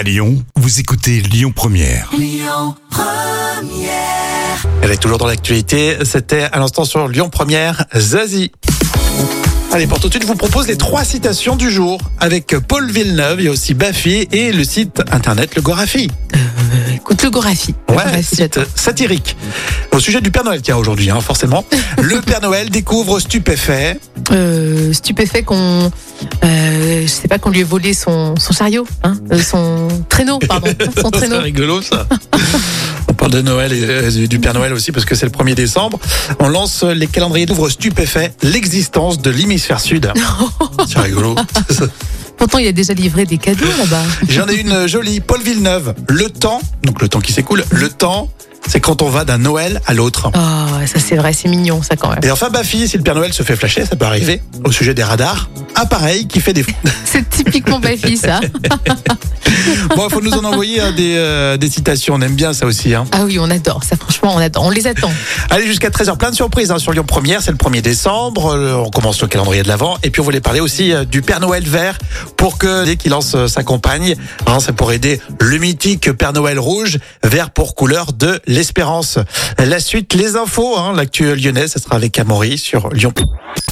À Lyon, vous écoutez Lyon Première. Elle est toujours dans l'actualité. C'était à l'instant sur Lyon Première, Zazie. Allez, pour tout de suite, je vous propose les trois citations du jour avec Paul Villeneuve. Il y a aussi Baffy et le site internet Le Gorafi. Écoute le Gorafi. Ouais, site satirique. Au sujet du Père Noël, tiens, aujourd'hui, hein, forcément. Le Père Noël découvre stupéfait. Euh, stupéfait qu'on, euh, je sais pas, qu'on lui ait volé son, son chariot, hein, euh, son traîneau, pardon, son C'est rigolo, ça. On parle de Noël et euh, du Père Noël aussi parce que c'est le 1er décembre. On lance les calendriers d'ouvre stupéfait l'existence de l'hémisphère sud. C'est rigolo. Pourtant, il a déjà livré des cadeaux là-bas. J'en ai une jolie, Paul Villeneuve. Le temps, donc le temps qui s'écoule, le temps, c'est quand on va d'un Noël à l'autre. Oh, ça c'est vrai, c'est mignon ça quand même. Et enfin, Baffy, si le Père Noël se fait flasher, ça peut arriver, au sujet des radars, appareil qui fait des... C'est typiquement ma fille ça. Bon, il faut nous en envoyer hein, des, euh, des citations, on aime bien ça aussi. Hein. Ah oui, on adore ça. Franchement, on adore. On les attend. Allez, jusqu'à 13h, plein de surprises hein, sur Lyon Première, c'est le 1er décembre, euh, on commence le calendrier de l'Avent, et puis on voulait parler aussi euh, du Père Noël vert, pour que dès qu'il lance sa campagne, hein, c'est pour aider le mythique Père Noël rouge, vert pour couleur de l'espérance. La suite, les infos, hein, l'actu lyonnaise, ça sera avec Amaury sur Lyon.